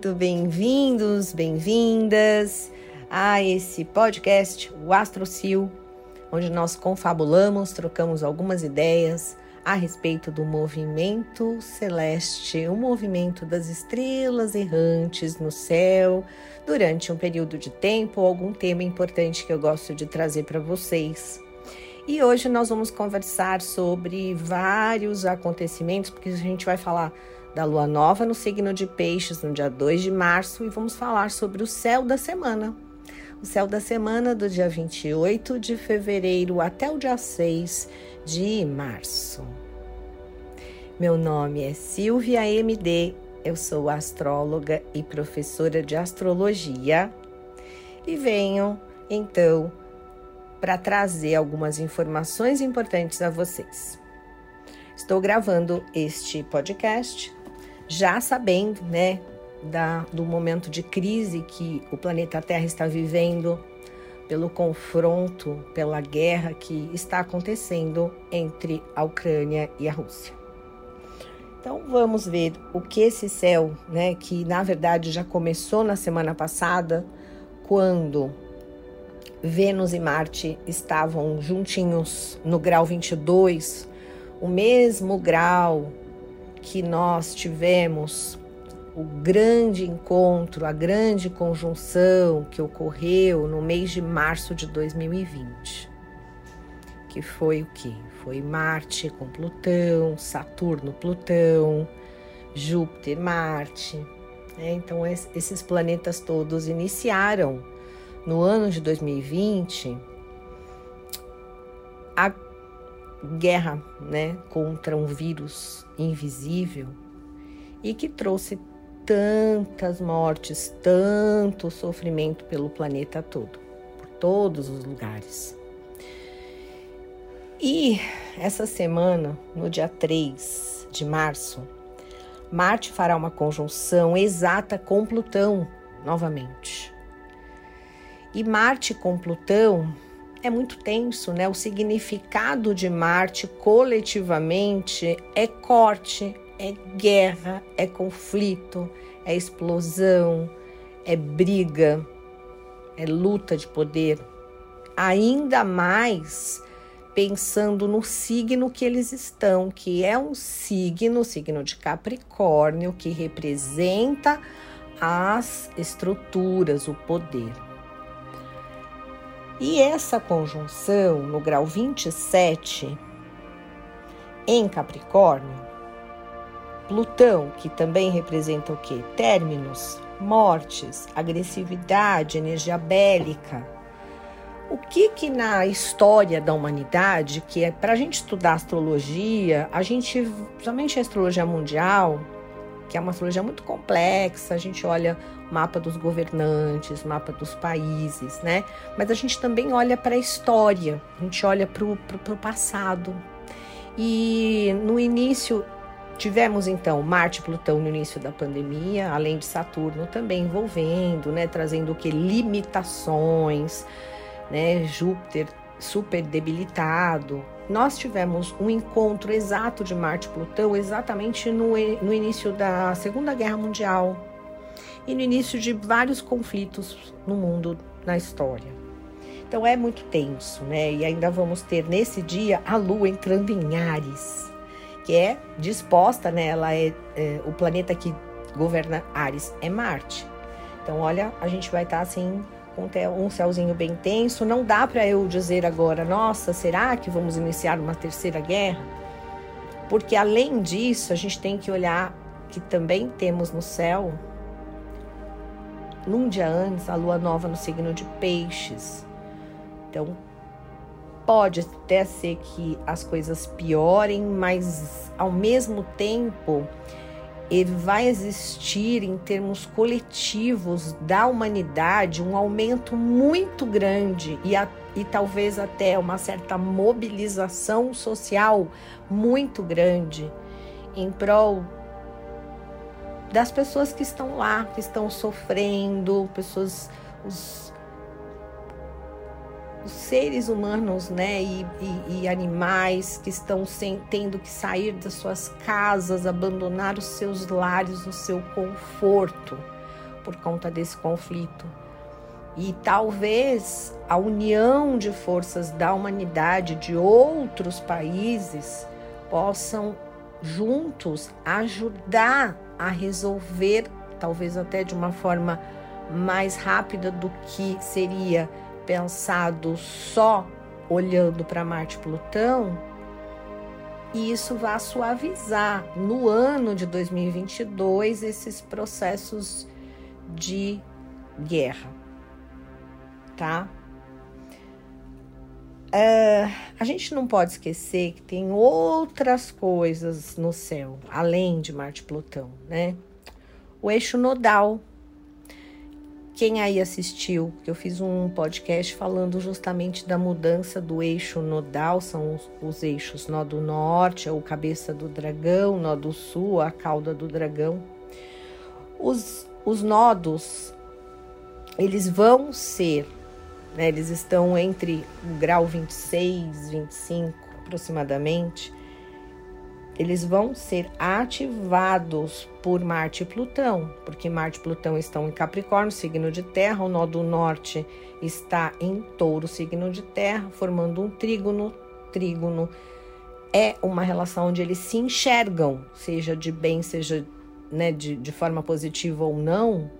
muito bem-vindos, bem-vindas a esse podcast, o AstroCil, onde nós confabulamos, trocamos algumas ideias a respeito do movimento celeste, o movimento das estrelas errantes no céu, durante um período de tempo, algum tema importante que eu gosto de trazer para vocês. E hoje nós vamos conversar sobre vários acontecimentos, porque a gente vai falar da lua nova no signo de Peixes no dia 2 de março e vamos falar sobre o céu da semana. O céu da semana do dia 28 de fevereiro até o dia 6 de março. Meu nome é Silvia MD, eu sou astróloga e professora de astrologia e venho então para trazer algumas informações importantes a vocês. Estou gravando este podcast já sabendo, né, da, do momento de crise que o planeta Terra está vivendo, pelo confronto, pela guerra que está acontecendo entre a Ucrânia e a Rússia. Então vamos ver o que esse céu, né, que na verdade já começou na semana passada, quando Vênus e Marte estavam juntinhos no grau 22, o mesmo grau que nós tivemos o grande encontro, a grande conjunção que ocorreu no mês de março de 2020. Que foi o que? Foi Marte com Plutão, Saturno, Plutão, Júpiter, Marte. Né? Então, esses planetas todos iniciaram no ano de 2020 guerra né, contra um vírus invisível e que trouxe tantas mortes, tanto sofrimento pelo planeta todo, por todos os lugares. E essa semana, no dia 3 de março, Marte fará uma conjunção exata com Plutão novamente. E Marte com Plutão é muito tenso, né? O significado de Marte coletivamente é corte, é guerra, é conflito, é explosão, é briga, é luta de poder. Ainda mais pensando no signo que eles estão, que é um signo, signo de Capricórnio, que representa as estruturas, o poder. E essa conjunção no grau 27 em Capricórnio, Plutão, que também representa o que? Términos, mortes, agressividade, energia bélica. O que que na história da humanidade, que é para a gente estudar astrologia, a gente, principalmente a astrologia mundial, que é uma astrologia muito complexa, a gente olha mapa dos governantes, mapa dos países, né? Mas a gente também olha para a história, a gente olha para o passado. E no início tivemos então Marte e Plutão no início da pandemia, além de Saturno também envolvendo, né, trazendo o que limitações, né, Júpiter super debilitado, nós tivemos um encontro exato de Marte e Plutão exatamente no, no início da Segunda Guerra Mundial e no início de vários conflitos no mundo, na história. Então é muito tenso, né? E ainda vamos ter nesse dia a Lua entrando em Ares, que é disposta, né? Ela é, é o planeta que governa Ares é Marte. Então, olha, a gente vai estar tá, assim com um céuzinho bem tenso. Não dá para eu dizer agora, nossa, será que vamos iniciar uma terceira guerra? Porque além disso, a gente tem que olhar que também temos no céu, num dia antes, a lua nova no signo de Peixes. Então, pode até ser que as coisas piorem, mas ao mesmo tempo ele vai existir em termos coletivos da humanidade um aumento muito grande e, a, e talvez até uma certa mobilização social muito grande em prol das pessoas que estão lá, que estão sofrendo, pessoas, os, os seres humanos né, e, e, e animais que estão sem, tendo que sair das suas casas, abandonar os seus lares, o seu conforto, por conta desse conflito. E talvez a união de forças da humanidade de outros países possam juntos ajudar a resolver, talvez até de uma forma mais rápida do que seria pensado só olhando para Marte e Plutão, e isso vai suavizar no ano de 2022 esses processos de guerra, tá? É, a gente não pode esquecer que tem outras coisas no céu, além de Marte e Plutão, né? O eixo nodal. Quem aí assistiu, eu fiz um podcast falando justamente da mudança do eixo nodal, são os, os eixos nó do norte, é o cabeça do dragão, nó do sul, a cauda do dragão. Os, os nodos, eles vão ser né? Eles estão entre o grau 26, 25 aproximadamente. Eles vão ser ativados por Marte e Plutão, porque Marte e Plutão estão em Capricórnio, signo de terra, o nó do norte está em touro, signo de terra, formando um trígono. Trígono é uma relação onde eles se enxergam, seja de bem, seja né, de, de forma positiva ou não,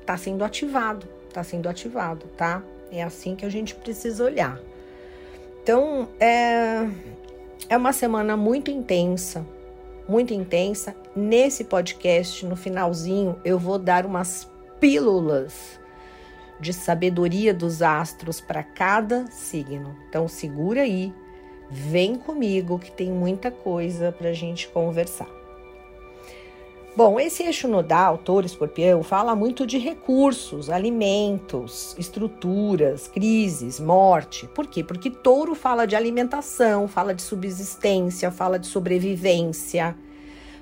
está sendo ativado, está sendo ativado, tá? É assim que a gente precisa olhar. Então, é, é uma semana muito intensa, muito intensa. Nesse podcast, no finalzinho, eu vou dar umas pílulas de sabedoria dos astros para cada signo. Então, segura aí, vem comigo que tem muita coisa para a gente conversar. Bom, esse eixo nodal, touro escorpião, fala muito de recursos, alimentos, estruturas, crises, morte. Por quê? Porque touro fala de alimentação, fala de subsistência, fala de sobrevivência,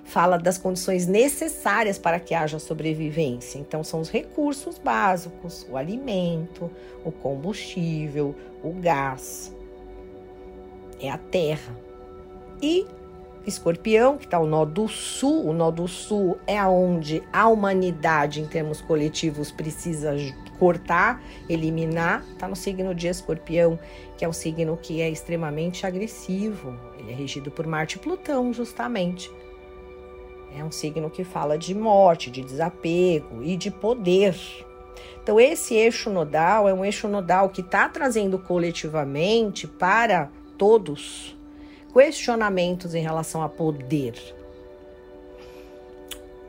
fala das condições necessárias para que haja sobrevivência. Então, são os recursos básicos: o alimento, o combustível, o gás, é a terra. E escorpião, que está o nó do sul. O nó do sul é aonde a humanidade, em termos coletivos, precisa cortar, eliminar. Está no signo de escorpião, que é o signo que é extremamente agressivo. Ele é regido por Marte e Plutão, justamente. É um signo que fala de morte, de desapego e de poder. Então, esse eixo nodal é um eixo nodal que está trazendo coletivamente para todos questionamentos em relação a poder.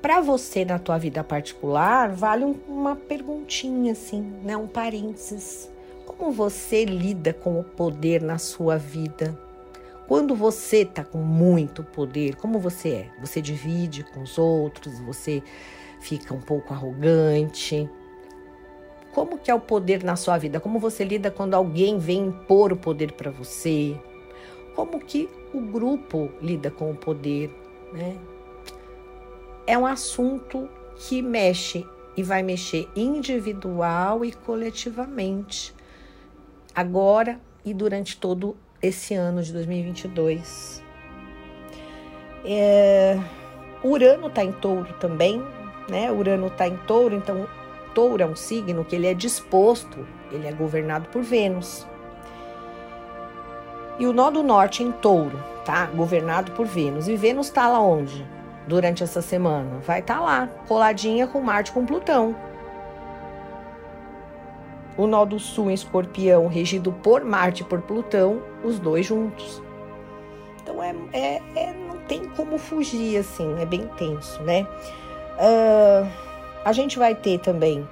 Para você na tua vida particular, vale uma perguntinha assim, né, um parênteses. Como você lida com o poder na sua vida? Quando você tá com muito poder, como você é? Você divide com os outros, você fica um pouco arrogante. Como que é o poder na sua vida? Como você lida quando alguém vem impor o poder para você? Como que o grupo lida com o poder, né? É um assunto que mexe e vai mexer individual e coletivamente, agora e durante todo esse ano de 2022. É, Urano está em touro também, né? Urano está em touro, então touro é um signo que ele é disposto, ele é governado por Vênus. E o nó do norte em touro, tá? Governado por Vênus. E Vênus está lá onde? Durante essa semana? Vai estar tá lá, coladinha com Marte com Plutão. O nó do sul em escorpião, regido por Marte e por Plutão, os dois juntos. Então é, é, é não tem como fugir assim, é bem tenso, né? Uh, a gente vai ter também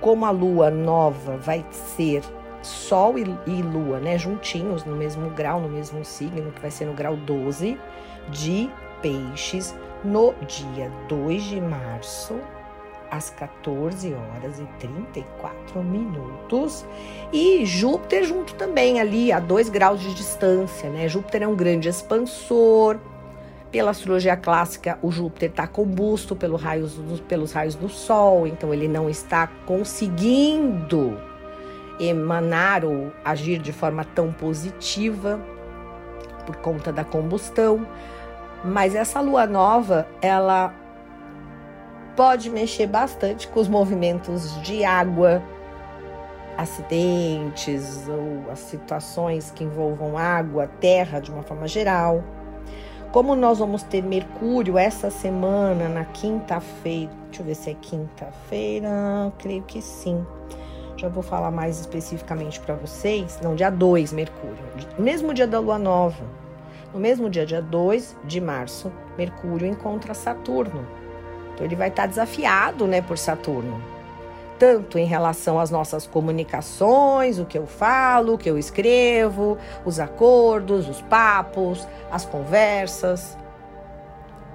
como a lua nova vai ser Sol e, e, Lua, né, juntinhos no mesmo grau, no mesmo signo, que vai ser no grau 12 de Peixes, no dia 2 de março, às 14 horas e 34 minutos. E Júpiter junto também ali, a 2 graus de distância, né? Júpiter é um grande expansor. Pela astrologia clássica, o Júpiter está combusto pelo raios pelos raios do Sol, então ele não está conseguindo emanar ou agir de forma tão positiva por conta da combustão. Mas essa lua nova, ela pode mexer bastante com os movimentos de água, acidentes ou as situações que envolvam água, terra de uma forma geral. Como nós vamos ter Mercúrio essa semana, na quinta-feira, deixa eu ver se é quinta-feira, creio que sim. Já vou falar mais especificamente para vocês. Não, dia 2, Mercúrio. Mesmo dia da lua nova. No mesmo dia, dia 2 de março, Mercúrio encontra Saturno. Então ele vai estar desafiado, né, por Saturno. Tanto em relação às nossas comunicações, o que eu falo, o que eu escrevo, os acordos, os papos, as conversas,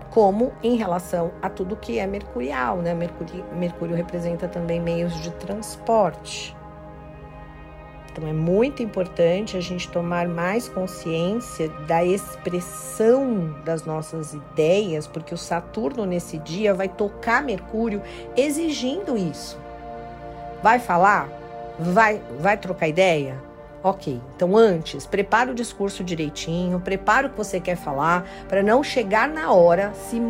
como em relação a tudo que é mercurial, né? Mercúrio, Mercúrio representa também meios de transporte. Então é muito importante a gente tomar mais consciência da expressão das nossas ideias, porque o Saturno nesse dia vai tocar Mercúrio exigindo isso. Vai falar? Vai, vai trocar ideia? Ok, então antes, prepara o discurso direitinho, prepara o que você quer falar, para não chegar na hora, se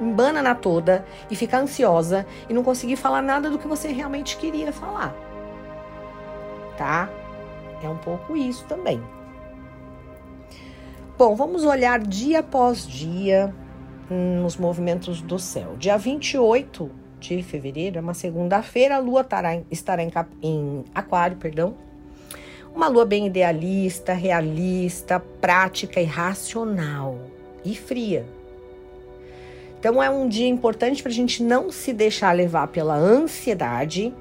embana na toda e ficar ansiosa e não conseguir falar nada do que você realmente queria falar tá? É um pouco isso também. Bom, vamos olhar dia após dia nos movimentos do céu. Dia 28 de fevereiro, é uma segunda-feira, a lua estará, estará em, em aquário, perdão. Uma lua bem idealista, realista, prática e racional e fria. Então é um dia importante para a gente não se deixar levar pela ansiedade,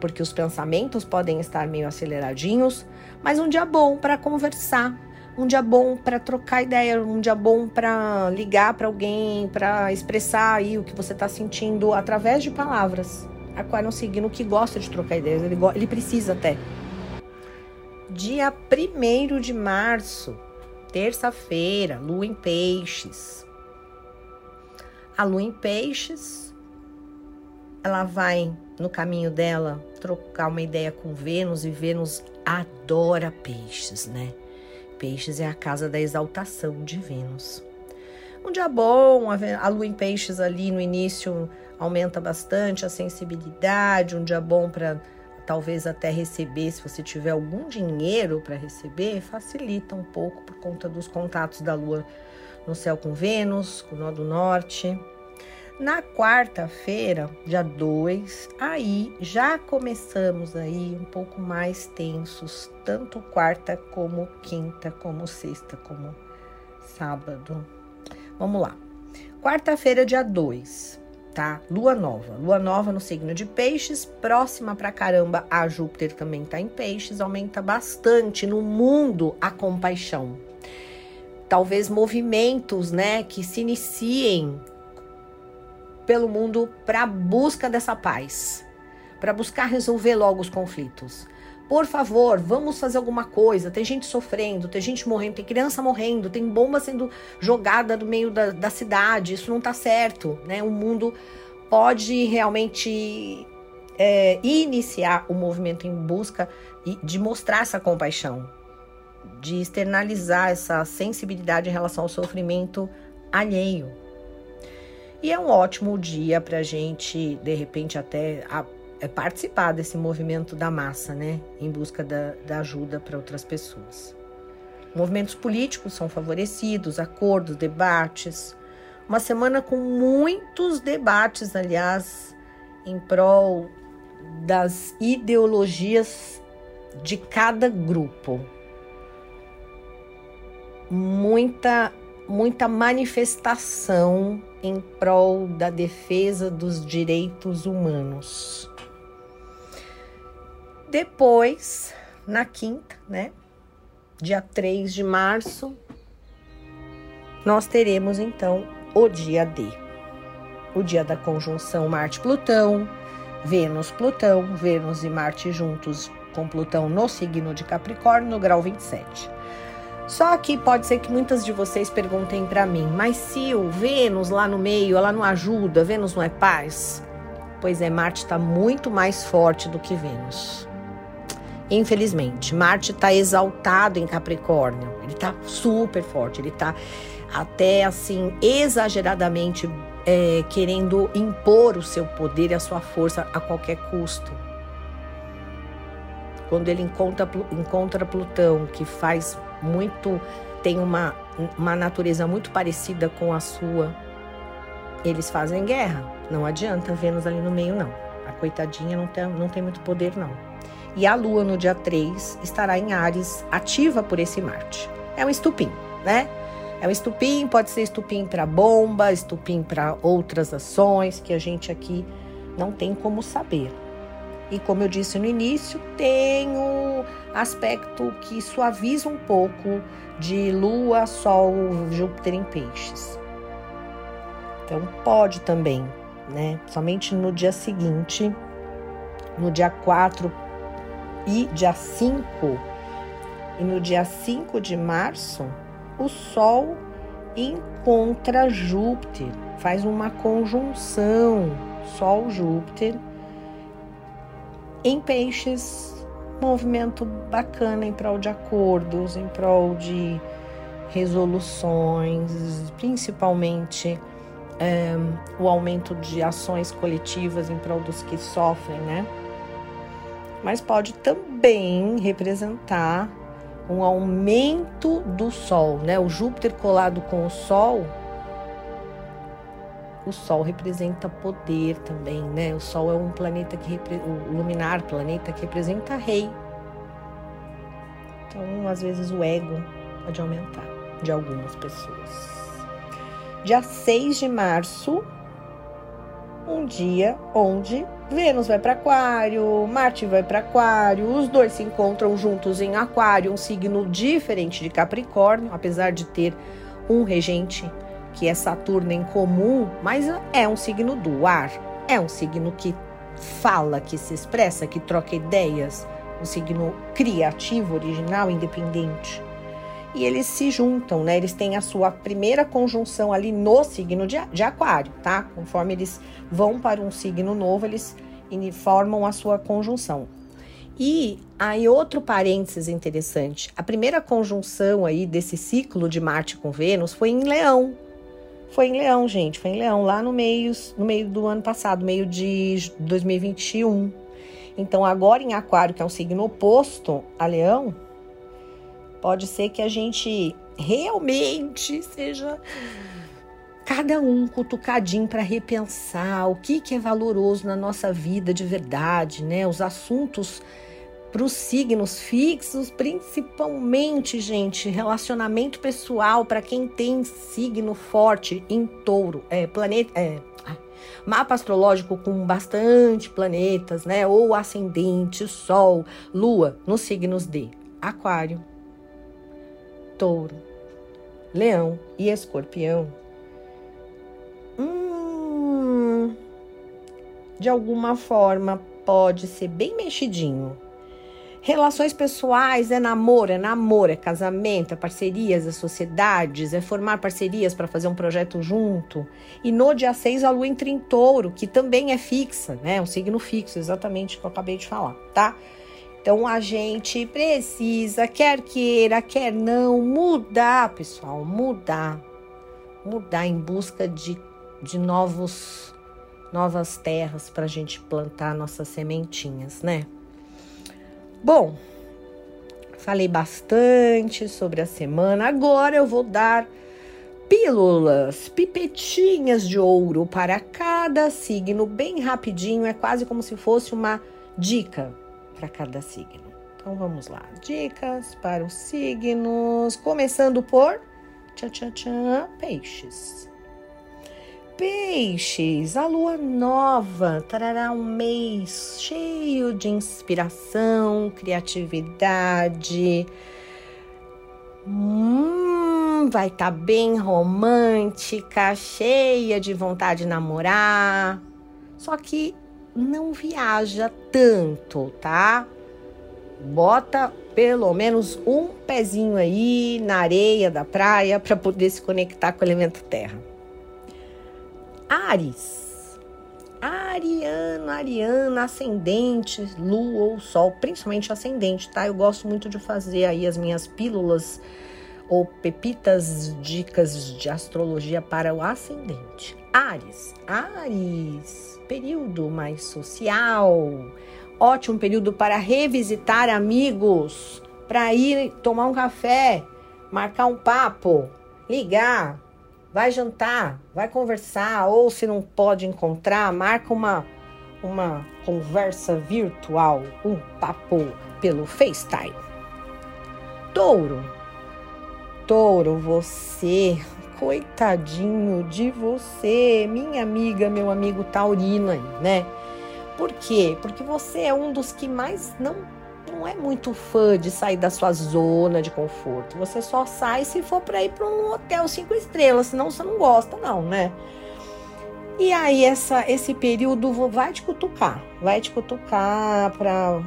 porque os pensamentos podem estar meio aceleradinhos, mas um dia bom para conversar, um dia bom para trocar ideia, um dia bom para ligar para alguém, para expressar aí o que você está sentindo através de palavras. Aquário é um signo que gosta de trocar ideias, ele, ele precisa até. Dia 1 de março, terça-feira, lua em peixes. A lua em peixes, ela vai no caminho dela trocar uma ideia com Vênus e Vênus adora peixes, né? Peixes é a casa da exaltação de Vênus. Um dia bom, a lua em peixes ali no início aumenta bastante a sensibilidade, um dia bom para talvez até receber, se você tiver algum dinheiro para receber, facilita um pouco por conta dos contatos da lua no céu com Vênus, com o nó do norte. Na quarta-feira, dia 2, aí já começamos aí um pouco mais tensos, tanto quarta como quinta, como sexta, como sábado. Vamos lá. Quarta-feira, dia 2, tá? Lua nova. Lua nova no signo de Peixes, próxima pra caramba a Júpiter também tá em Peixes, aumenta bastante no mundo a compaixão. Talvez movimentos, né, que se iniciem pelo mundo para busca dessa paz, para buscar resolver logo os conflitos. Por favor, vamos fazer alguma coisa. Tem gente sofrendo, tem gente morrendo, tem criança morrendo, tem bomba sendo jogada no meio da, da cidade. Isso não está certo, né? O mundo pode realmente é, iniciar o movimento em busca de mostrar essa compaixão, de externalizar essa sensibilidade em relação ao sofrimento alheio. E é um ótimo dia para a gente, de repente, até é participar desse movimento da massa, né? Em busca da, da ajuda para outras pessoas. Movimentos políticos são favorecidos, acordos, debates. Uma semana com muitos debates, aliás, em prol das ideologias de cada grupo. Muita muita manifestação em prol da defesa dos direitos humanos. Depois, na quinta, né, dia 3 de março, nós teremos então o dia D. O dia da conjunção Marte-Plutão, Vênus-Plutão, Vênus e Marte juntos com Plutão no signo de Capricórnio, no grau 27. Só que pode ser que muitas de vocês perguntem para mim, mas se o Vênus lá no meio, ela não ajuda, Vênus não é paz? Pois é, Marte está muito mais forte do que Vênus. Infelizmente, Marte está exaltado em Capricórnio. Ele está super forte, ele está até assim exageradamente é, querendo impor o seu poder e a sua força a qualquer custo. Quando ele encontra, encontra Plutão, que faz muito, tem uma, uma natureza muito parecida com a sua, eles fazem guerra. Não adianta Vênus ali no meio, não. A coitadinha não tem, não tem muito poder, não. E a Lua, no dia 3, estará em Ares, ativa por esse Marte. É um estupim, né? É um estupim, pode ser estupim para bomba, estupim para outras ações que a gente aqui não tem como saber. E como eu disse no início, tem o aspecto que suaviza um pouco de Lua, Sol, Júpiter em Peixes. Então pode também, né? Somente no dia seguinte, no dia 4 e dia 5, e no dia 5 de março, o Sol encontra Júpiter, faz uma conjunção Sol-Júpiter em peixes, movimento bacana em prol de acordos, em prol de resoluções, principalmente é, o aumento de ações coletivas em prol dos que sofrem, né? Mas pode também representar um aumento do Sol, né? O Júpiter colado com o Sol, o Sol representa poder também, né? O Sol é um planeta que o luminar planeta que representa rei. Então, às vezes o ego pode aumentar de algumas pessoas. Dia 6 de março, um dia onde Vênus vai para Aquário, Marte vai para Aquário, os dois se encontram juntos em Aquário, um signo diferente de Capricórnio, apesar de ter um regente que é Saturno em comum, mas é um signo do ar, é um signo que fala, que se expressa, que troca ideias, um signo criativo, original, independente e eles se juntam, né? Eles têm a sua primeira conjunção ali no signo de, de Aquário, tá? Conforme eles vão para um signo novo, eles formam a sua conjunção. E aí outro parênteses interessante, a primeira conjunção aí desse ciclo de Marte com Vênus foi em Leão. Foi em Leão, gente, foi em Leão lá no meio, no meio do ano passado, meio de 2021. Então agora em Aquário, que é um signo oposto a Leão, Pode ser que a gente realmente seja cada um cutucadinho para repensar o que, que é valoroso na nossa vida de verdade, né? Os assuntos para os signos fixos, principalmente, gente, relacionamento pessoal para quem tem signo forte em touro, é, planeta, é, mapa astrológico com bastante planetas, né? Ou ascendente, sol, lua, nos signos de Aquário, touro, leão e escorpião, hum, de alguma forma pode ser bem mexidinho. Relações pessoais é namoro, é namoro, é casamento, é parcerias, é sociedades, é formar parcerias para fazer um projeto junto. E no dia 6 a lua entra em touro, que também é fixa, né? Um signo fixo, exatamente o que eu acabei de falar, tá? Então a gente precisa, quer queira, quer não, mudar, pessoal, mudar. Mudar em busca de, de novos, novas terras para a gente plantar nossas sementinhas, né? Bom, falei bastante sobre a semana. Agora eu vou dar pílulas, pipetinhas de ouro para cada signo, bem rapidinho. É quase como se fosse uma dica para cada signo. Então vamos lá, dicas para os signos, começando por tchan, tchan, tchan, peixes. Peixes, a lua nova trará um mês cheio de inspiração, criatividade. Hum, vai estar tá bem romântica, cheia de vontade de namorar. Só que não viaja tanto, tá? Bota pelo menos um pezinho aí na areia da praia para poder se conectar com o elemento terra. Ares. Ariano, Ariana, ascendente, lua ou sol, principalmente ascendente, tá? Eu gosto muito de fazer aí as minhas pílulas ou pepitas dicas de astrologia para o ascendente. Ares, Ares, período mais social, ótimo período para revisitar amigos, para ir tomar um café, marcar um papo, ligar, vai jantar, vai conversar, ou se não pode encontrar, marca uma uma conversa virtual, um papo pelo FaceTime. Touro. Touro, você, coitadinho de você, minha amiga, meu amigo taurino aí, né? Por quê? Porque você é um dos que mais não não é muito fã de sair da sua zona de conforto. Você só sai se for para ir para um hotel cinco estrelas, senão você não gosta, não, né? E aí essa, esse período vai te cutucar, vai te cutucar para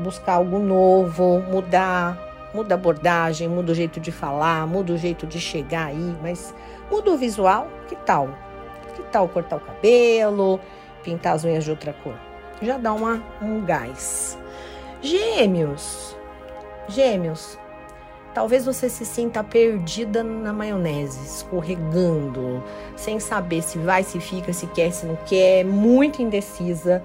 buscar algo novo, mudar, muda a abordagem, muda o jeito de falar, muda o jeito de chegar aí, mas muda o visual, que tal? Que tal cortar o cabelo, pintar as unhas de outra cor? Já dá uma, um gás. Gêmeos. Gêmeos, Talvez você se sinta perdida na maionese, escorregando, sem saber se vai, se fica, se quer, se não quer, muito indecisa.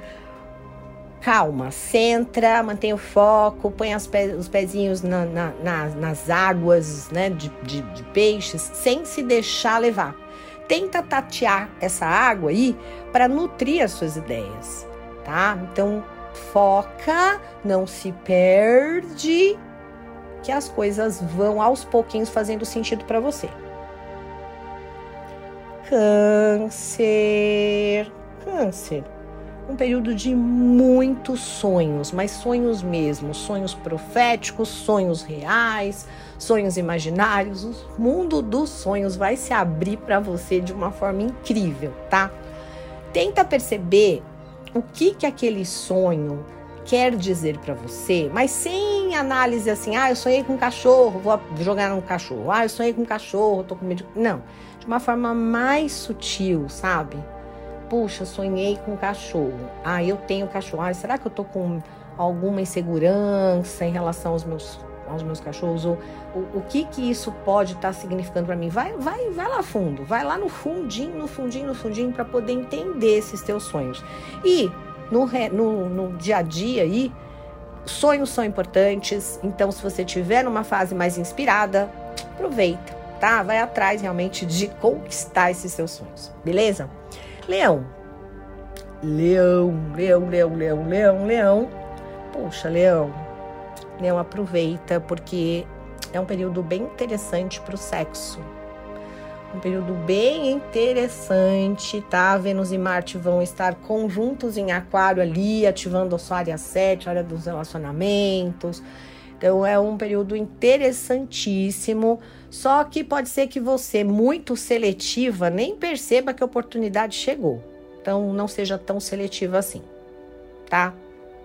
Calma, centra, mantenha o foco, põe os pezinhos na, na, na, nas águas né, de, de, de peixes, sem se deixar levar. Tenta tatear essa água aí para nutrir as suas ideias, tá? Então, foca, não se perde que as coisas vão aos pouquinhos fazendo sentido para você. Câncer. Câncer. Um período de muitos sonhos, mas sonhos mesmo, sonhos proféticos, sonhos reais, sonhos imaginários. O mundo dos sonhos vai se abrir para você de uma forma incrível, tá? Tenta perceber o que que aquele sonho quer dizer para você, mas sem análise assim, ah, eu sonhei com um cachorro, vou jogar no cachorro. Ah, eu sonhei com um cachorro, tô com medo. Não, de uma forma mais sutil, sabe? Puxa, sonhei com um cachorro. Ah, eu tenho cachorro. Ah, será que eu tô com alguma insegurança em relação aos meus aos meus cachorros ou o, o que que isso pode estar tá significando para mim? Vai, vai, vai lá fundo, vai lá no fundinho, no fundinho, no fundinho para poder entender esses teus sonhos. E no, no, no dia a dia aí, sonhos são importantes. Então, se você tiver numa fase mais inspirada, aproveita, tá? Vai atrás realmente de conquistar esses seus sonhos, beleza? Leão. Leão, leão, leão, leão, leão, leão. Poxa, leão. Leão aproveita porque é um período bem interessante para o sexo um período bem interessante, tá? Vênus e Marte vão estar conjuntos em Aquário ali, ativando a sua área 7, a área dos relacionamentos. Então é um período interessantíssimo. Só que pode ser que você, muito seletiva, nem perceba que a oportunidade chegou. Então não seja tão seletiva assim, tá?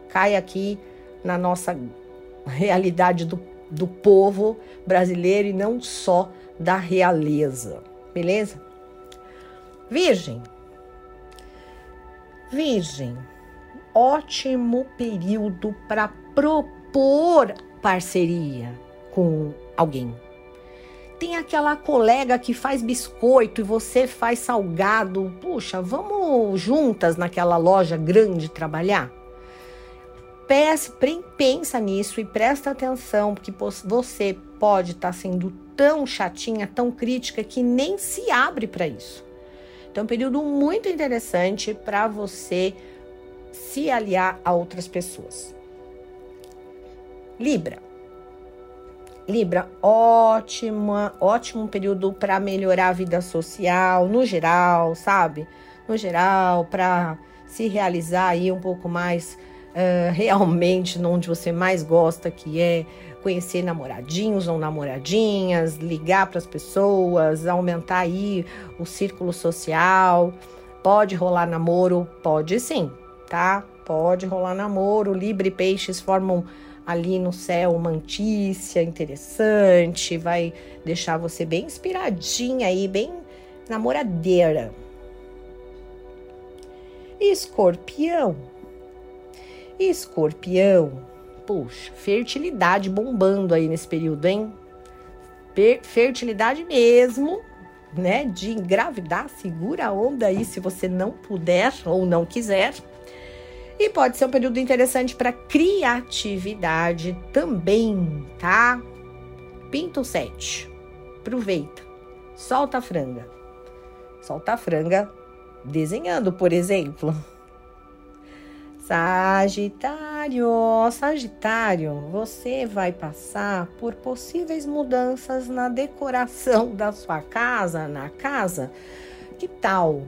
Cai aqui na nossa realidade do, do povo brasileiro e não só da realeza beleza? Virgem. Virgem, ótimo período para propor parceria com alguém. Tem aquela colega que faz biscoito e você faz salgado. Puxa, vamos juntas naquela loja grande trabalhar? pensa nisso e presta atenção, porque você pode estar tá sendo tão chatinha, tão crítica, que nem se abre para isso. Então, é um período muito interessante para você se aliar a outras pessoas. Libra. Libra, ótima, ótimo período para melhorar a vida social, no geral, sabe? No geral, para se realizar aí um pouco mais uh, realmente onde você mais gosta, que é conhecer namoradinhos ou namoradinhas, ligar para as pessoas, aumentar aí o círculo social. Pode rolar namoro? Pode sim, tá? Pode rolar namoro. Libra e peixes formam ali no céu uma antícia interessante, vai deixar você bem inspiradinha aí, bem namoradeira. Escorpião Escorpião, puxa, fertilidade bombando aí nesse período, hein? fertilidade mesmo, né? De engravidar, segura a onda aí se você não puder ou não quiser. E pode ser um período interessante para criatividade também, tá? Pinto 7. Aproveita. Solta a franga. Solta a franga desenhando, por exemplo. Sagitário, Sagitário, você vai passar por possíveis mudanças na decoração da sua casa, na casa. Que tal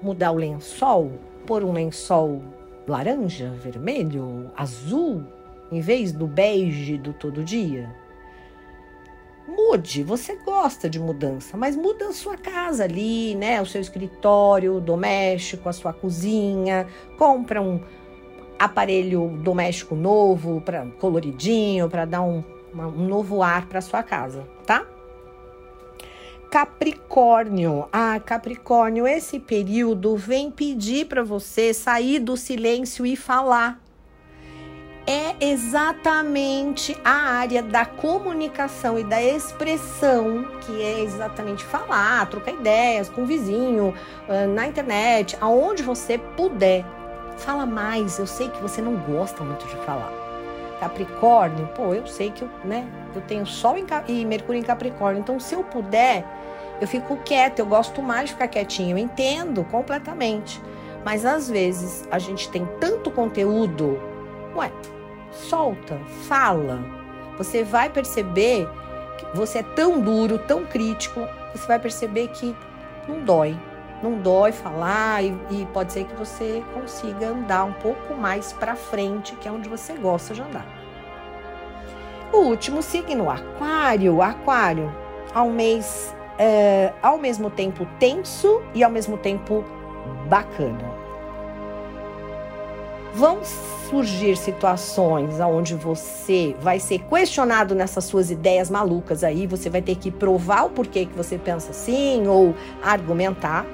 mudar o lençol por um lençol laranja, vermelho, azul, em vez do bege do todo dia? Mude, você gosta de mudança, mas muda a sua casa ali, né? O seu escritório doméstico, a sua cozinha, compra um aparelho doméstico novo, para coloridinho, para dar um, uma, um novo ar para sua casa, tá? Capricórnio. Ah, Capricórnio, esse período vem pedir para você sair do silêncio e falar. É exatamente a área da comunicação e da expressão, que é exatamente falar, trocar ideias com o vizinho, ah, na internet, aonde você puder Fala mais, eu sei que você não gosta muito de falar. Capricórnio, pô, eu sei que eu, né, eu tenho Sol e Mercúrio em Capricórnio, então se eu puder, eu fico quieta, eu gosto mais de ficar quietinho, eu entendo completamente. Mas às vezes a gente tem tanto conteúdo, ué, solta, fala. Você vai perceber que você é tão duro, tão crítico, você vai perceber que não dói, não dói falar e, e, pode ser que você consiga andar um pouco mais para frente, que é onde você gosta de andar. O último signo, Aquário. Aquário, ao mês, é, ao mesmo tempo tenso e ao mesmo tempo bacana. Vão surgir situações onde você vai ser questionado nessas suas ideias malucas aí, você vai ter que provar o porquê que você pensa assim ou argumentar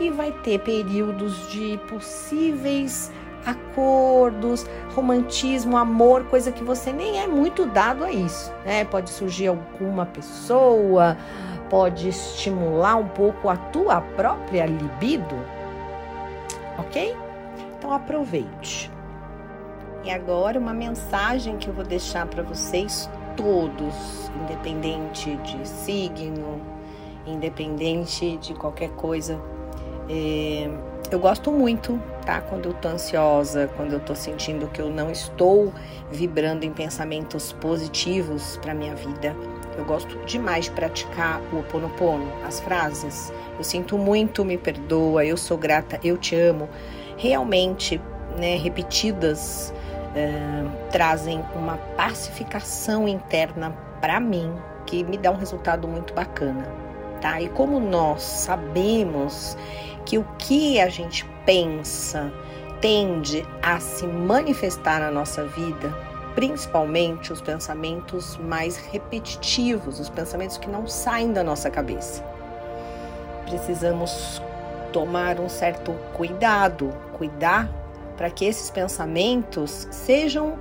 e vai ter períodos de possíveis acordos, romantismo, amor, coisa que você nem é muito dado a isso, né? Pode surgir alguma pessoa, pode estimular um pouco a tua própria libido, ok? Então aproveite. E agora uma mensagem que eu vou deixar para vocês todos, independente de signo, independente de qualquer coisa é, eu gosto muito, tá? Quando eu tô ansiosa, quando eu tô sentindo que eu não estou vibrando em pensamentos positivos para minha vida. Eu gosto demais de praticar o oponopono, as frases. Eu sinto muito, me perdoa, eu sou grata, eu te amo. Realmente, né, repetidas, é, trazem uma pacificação interna para mim que me dá um resultado muito bacana, tá? E como nós sabemos que o que a gente pensa tende a se manifestar na nossa vida, principalmente os pensamentos mais repetitivos, os pensamentos que não saem da nossa cabeça. Precisamos tomar um certo cuidado, cuidar para que esses pensamentos sejam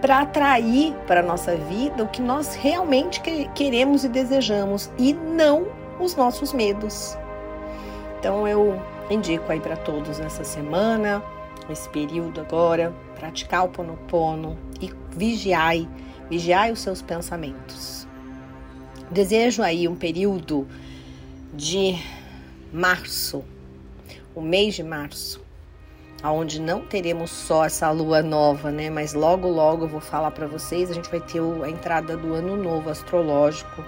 para atrair para a nossa vida o que nós realmente queremos e desejamos e não os nossos medos, então eu indico aí para todos nessa semana, nesse período agora, praticar o Ponopono e vigiai, vigiai os seus pensamentos. Desejo aí um período de março, o mês de março, aonde não teremos só essa lua nova, né? Mas logo logo eu vou falar para vocês, a gente vai ter a entrada do ano novo astrológico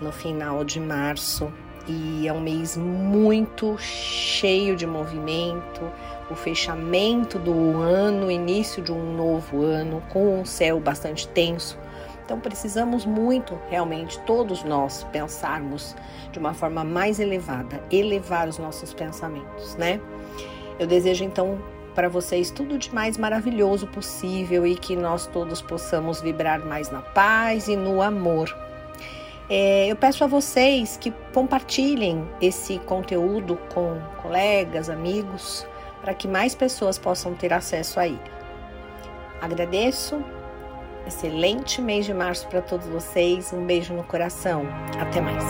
no final de março e é um mês muito cheio de movimento, o fechamento do ano, início de um novo ano, com um céu bastante tenso. Então precisamos muito, realmente, todos nós pensarmos de uma forma mais elevada, elevar os nossos pensamentos, né? Eu desejo então para vocês tudo de mais maravilhoso possível e que nós todos possamos vibrar mais na paz e no amor é, eu peço a vocês que compartilhem esse conteúdo com colegas, amigos, para que mais pessoas possam ter acesso a ele. Agradeço Excelente mês de março para todos vocês. Um beijo no coração. Até mais.